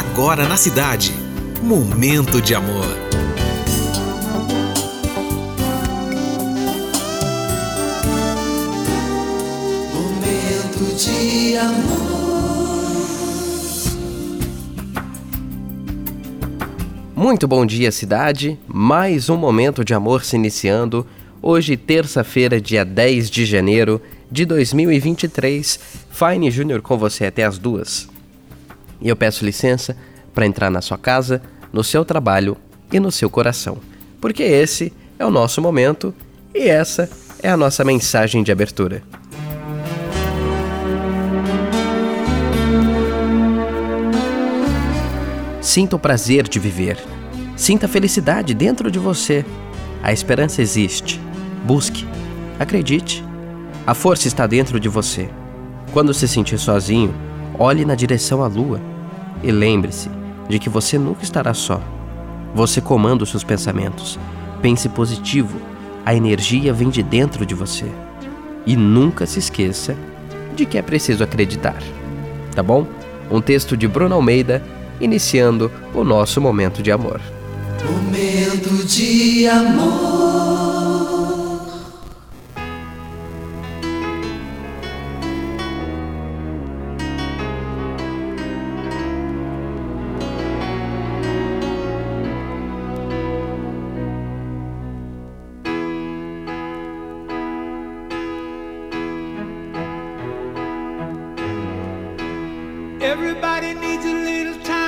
agora na cidade. Momento de amor. Momento de amor. Muito bom dia, cidade. Mais um momento de amor se iniciando. Hoje, terça-feira, dia 10 de janeiro de 2023. Fine Júnior com você até as duas. E eu peço licença para entrar na sua casa, no seu trabalho e no seu coração, porque esse é o nosso momento e essa é a nossa mensagem de abertura. Sinta o prazer de viver. Sinta a felicidade dentro de você. A esperança existe. Busque. Acredite. A força está dentro de você. Quando se sentir sozinho, olhe na direção à lua e lembre-se de que você nunca estará só. Você comanda os seus pensamentos. Pense positivo. A energia vem de dentro de você. E nunca se esqueça de que é preciso acreditar. Tá bom? Um texto de Bruno Almeida, iniciando o nosso momento de amor. Momento de amor. Everybody needs a little time